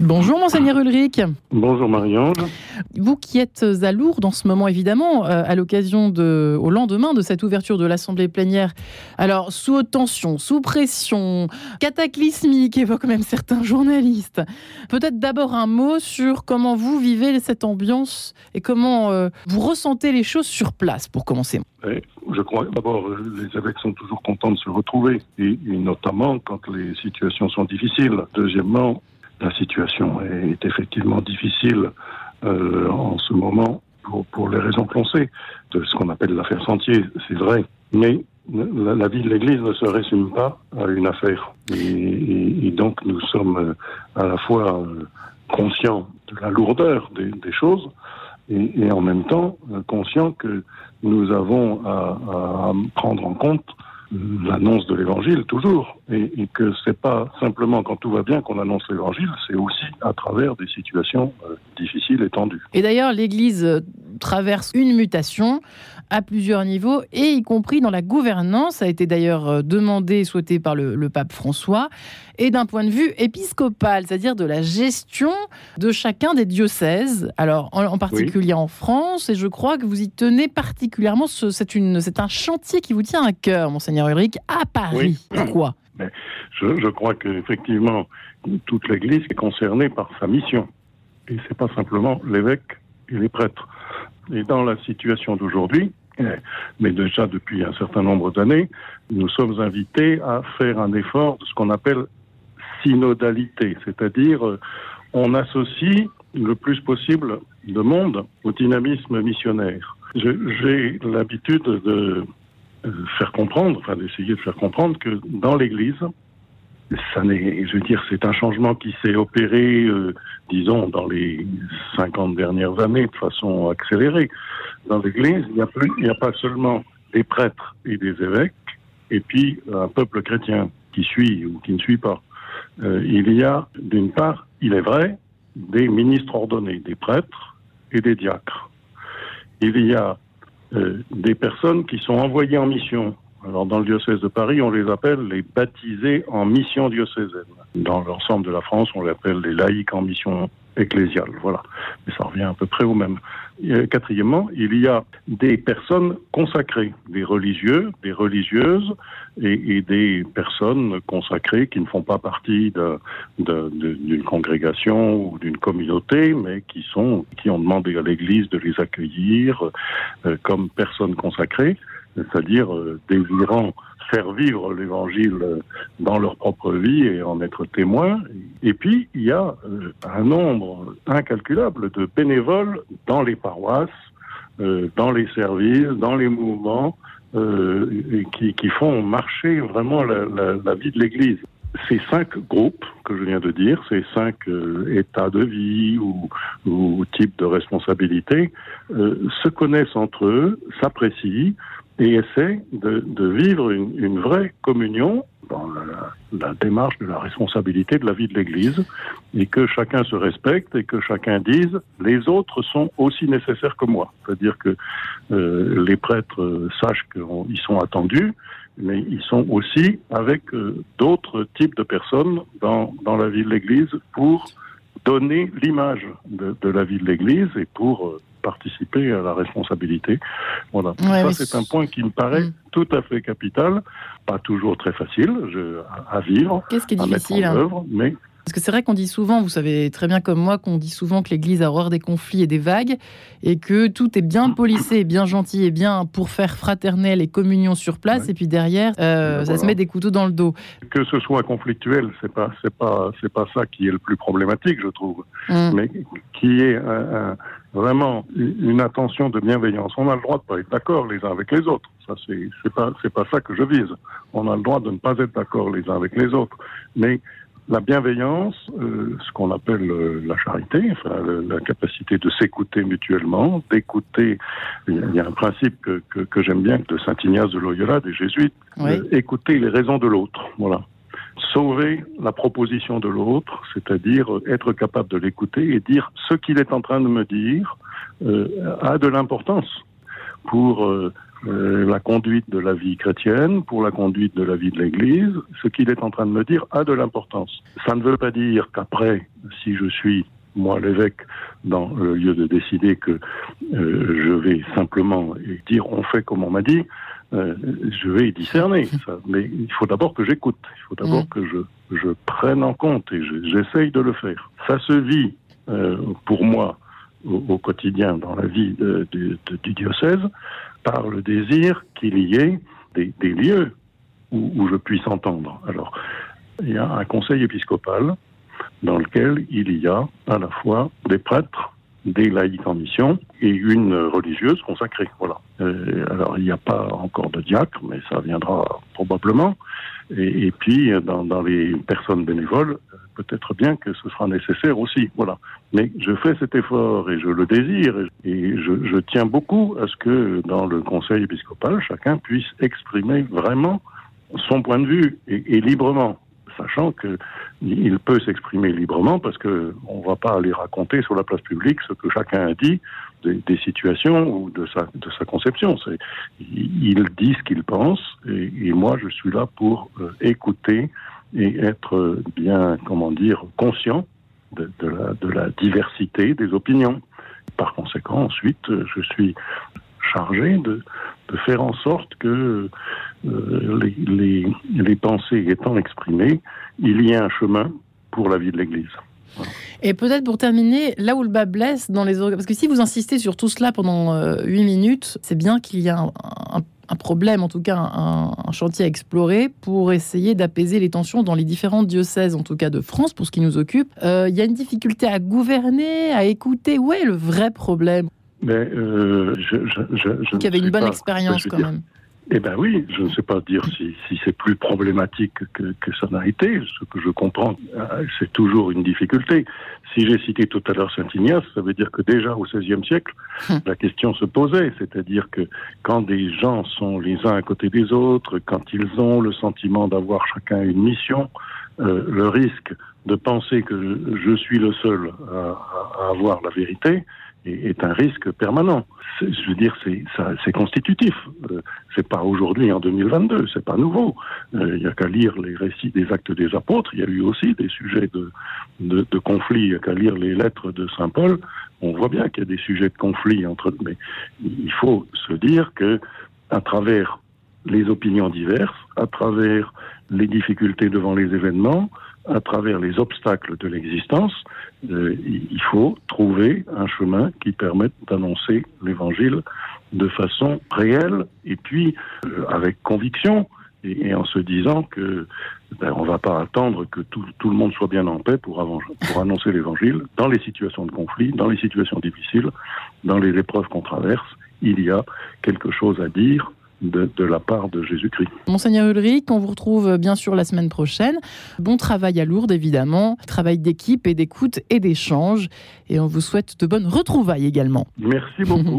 Bonjour monseigneur Ulrich. Bonjour Marianne. Vous qui êtes à Lourdes en ce moment évidemment, euh, à l'occasion de, au lendemain de cette ouverture de l'Assemblée plénière, alors sous haute tension, sous pression, cataclysmique, évoquent même certains journalistes. Peut-être d'abord un mot sur comment vous vivez cette ambiance et comment euh, vous ressentez les choses sur place pour commencer. je crois d'abord les évêques sont toujours contents de se retrouver et notamment quand les situations sont difficiles. Deuxièmement, la situation est effectivement difficile euh, en ce moment pour, pour, les raisons que sait, de ce qu'on appelle l'affaire Sentier, c'est vrai. Mais la, vie de l'Église ne se résume pas à une affaire. Et, et, donc nous sommes euh, à la fois euh, conscients de la lourdeur des, des choses et, et, en même temps euh, conscients que nous avons à, à prendre en compte l'annonce de l'évangile toujours et, et que c'est pas simplement quand tout va bien qu'on annonce l'évangile, c'est aussi à travers des situations euh, difficiles et tendues. Et d'ailleurs, l'Église traverse une mutation à plusieurs niveaux, et y compris dans la gouvernance, ça a été d'ailleurs euh, demandé et souhaité par le, le pape François, et d'un point de vue épiscopal, c'est-à-dire de la gestion de chacun des diocèses, alors en, en particulier oui. en France, et je crois que vous y tenez particulièrement, c'est un chantier qui vous tient à cœur, monseigneur Ulrich, à Paris. Oui. Pourquoi? Je, je crois qu'effectivement, toute l'Église est concernée par sa mission. Et c'est pas simplement l'évêque et les prêtres. Et dans la situation d'aujourd'hui, mais déjà depuis un certain nombre d'années, nous sommes invités à faire un effort de ce qu'on appelle synodalité, c'est-à-dire euh, on associe le plus possible de monde au dynamisme missionnaire. J'ai l'habitude de faire comprendre, enfin d'essayer de faire comprendre que dans l'Église, ça n'est, je veux dire, c'est un changement qui s'est opéré, euh, disons, dans les 50 dernières années de façon accélérée. Dans l'Église, il n'y a plus, il a pas seulement des prêtres et des évêques, et puis un peuple chrétien qui suit ou qui ne suit pas. Euh, il y a, d'une part, il est vrai, des ministres ordonnés, des prêtres et des diacres. Il y a euh, des personnes qui sont envoyées en mission. Alors dans le diocèse de Paris, on les appelle les baptisés en mission diocésaine. Dans l'ensemble de la France, on les appelle les laïcs en mission ecclésiale. Voilà. Mais ça revient à peu près au même. Et, quatrièmement, il y a des personnes consacrées, des religieux, des religieuses et, et des personnes consacrées qui ne font pas partie d'une congrégation ou d'une communauté, mais qui sont qui ont demandé à l'Église de les accueillir euh, comme personnes consacrées, c'est-à-dire euh, désirant faire vivre l'évangile dans leur propre vie et en être témoin. Et puis, il y a euh, un nombre incalculable de bénévoles dans les paroisses, euh, dans les services, dans les mouvements, euh, qui, font marcher vraiment la, vie de l'Église. Ces cinq groupes que je viens de dire, ces cinq euh, états de vie ou, ou types de responsabilité, euh, se connaissent entre eux, s'apprécient, et essaie de, de vivre une, une, vraie communion dans la, la, démarche de la responsabilité de la vie de l'Église et que chacun se respecte et que chacun dise les autres sont aussi nécessaires que moi. C'est-à-dire que euh, les prêtres euh, sachent qu'ils sont attendus, mais ils sont aussi avec euh, d'autres types de personnes dans, dans la vie de l'Église pour donner l'image de, de, la vie de l'Église et pour euh, participer à la responsabilité. Voilà. Ouais, Ça, c'est un point qui me paraît mmh. tout à fait capital, pas toujours très facile je, à, vivre, Qu'est-ce qui est à difficile, mettre en œuvre, mais parce que c'est vrai qu'on dit souvent, vous savez très bien comme moi, qu'on dit souvent que l'Église a horreur des conflits et des vagues, et que tout est bien policé, bien gentil et bien pour faire fraternel et communion sur place, ouais. et puis derrière, euh, voilà. ça se met des couteaux dans le dos. Que ce soit conflictuel, c'est pas, c'est pas, c'est pas ça qui est le plus problématique, je trouve, mmh. mais qui est un, un, vraiment une attention de bienveillance. On a le droit de pas être d'accord les uns avec les autres. Ça, c'est pas, c'est pas ça que je vise. On a le droit de ne pas être d'accord les uns avec les autres, mais la bienveillance, euh, ce qu'on appelle euh, la charité, enfin, la capacité de s'écouter mutuellement, d'écouter. Il y a un principe que, que, que j'aime bien de Saint Ignace de Loyola, des jésuites, oui. euh, écouter les raisons de l'autre. Voilà. Sauver la proposition de l'autre, c'est-à-dire être capable de l'écouter et dire ce qu'il est en train de me dire a de l'importance pour la conduite de la vie chrétienne, pour la conduite de la vie de l'Église, ce qu'il est en train de me dire a de l'importance. Ça ne veut pas dire qu'après, si je suis moi l'évêque dans le lieu de décider que euh, je vais simplement dire on fait comme on m'a dit, euh, je vais discerner ça. Mais il faut d'abord que j'écoute, il faut d'abord mm. que je, je, prenne en compte et j'essaye de le faire. Ça se vit euh, pour moi au, quotidien dans la vie du diocèse par le désir qu'il y ait des, lieux où, je puisse entendre. Alors, il y a un conseil épiscopal dans lequel il y a à la fois des prêtres, des laïcs en mission et une religieuse consacrée. Voilà. Euh, alors il n'y a pas encore de diacre, mais ça viendra probablement. Et, puis dans, dans, les personnes bénévoles, peut-être bien que ce sera nécessaire aussi. Voilà. Mais je fais cet effort et je le désire et je, je tiens beaucoup à ce que dans le Conseil épiscopal, chacun puisse exprimer vraiment son point de vue et librement sachant qu'il peut s'exprimer librement parce qu'on ne va pas aller raconter sur la place publique ce que chacun a dit des, situations ou de sa, de sa conception. Il dit ce qu'il pense et, moi je suis là pour euh, écouter et être bien, comment dire, conscient de, la, de la diversité des opinions. Par conséquent, ensuite, je suis chargé de, de faire en sorte que euh, les, les, pensées étant exprimées, il y ait un chemin pour la vie de l'Église. Et peut-être pour terminer, là où le bas blesse dans les parce que si vous insistez sur tout cela pendant euh, 8 minutes, c'est bien qu'il y a un, un, problème, en tout cas un, un, chantier à explorer pour essayer d'apaiser les tensions dans les différents diocèses, en tout cas de France, pour ce qui nous occupe. Euh, il y a une difficulté à gouverner, à écouter. Où est le vrai problème? Mais euh, je, je, je, je y avait une bonne expérience quand même. Eh bien oui, je ne sais pas dire si, si c'est plus problématique que, que ça n'a été. Ce que je comprends, euh, c'est toujours une difficulté. Si j'ai cité tout à l'heure Saint Ignace, ça veut dire que déjà au XVIe siècle, hum. la question se posait, c'est-à-dire que quand des gens sont les uns à côté des autres, quand ils ont le sentiment d'avoir chacun une mission, euh, le risque de penser que je suis le seul à, avoir la vérité est un risque permanent. Je veux dire, c'est constitutif. Euh, c'est pas aujourd'hui en 2022, c'est pas nouveau. Euh, il y a qu'à lire les récits des actes des apôtres. Il y a eu aussi des sujets de, de, de conflit. Il y a qu'à lire les lettres de saint Paul. On voit bien qu'il y a des sujets de conflit entre. Mais il faut se dire que à travers les opinions diverses, à travers les difficultés devant les événements, à travers les obstacles de l'existence, euh, il faut trouver un chemin qui permette d'annoncer l'évangile de façon réelle et puis euh, avec conviction et, en se disant que ben, on ne va pas attendre que tout, le monde soit bien en paix pour annoncer l'évangile dans les situations de conflit, dans les situations difficiles, dans les épreuves qu'on traverse. Il y a quelque chose à dire de, de, la part de Jésus-Christ. Monseigneur Ulrich, on vous retrouve bien sûr la semaine prochaine. Bon travail à Lourdes, évidemment. Travail d'équipe et d'écoute et d'échange. Et on vous souhaite de bonnes retrouvailles également. Merci beaucoup.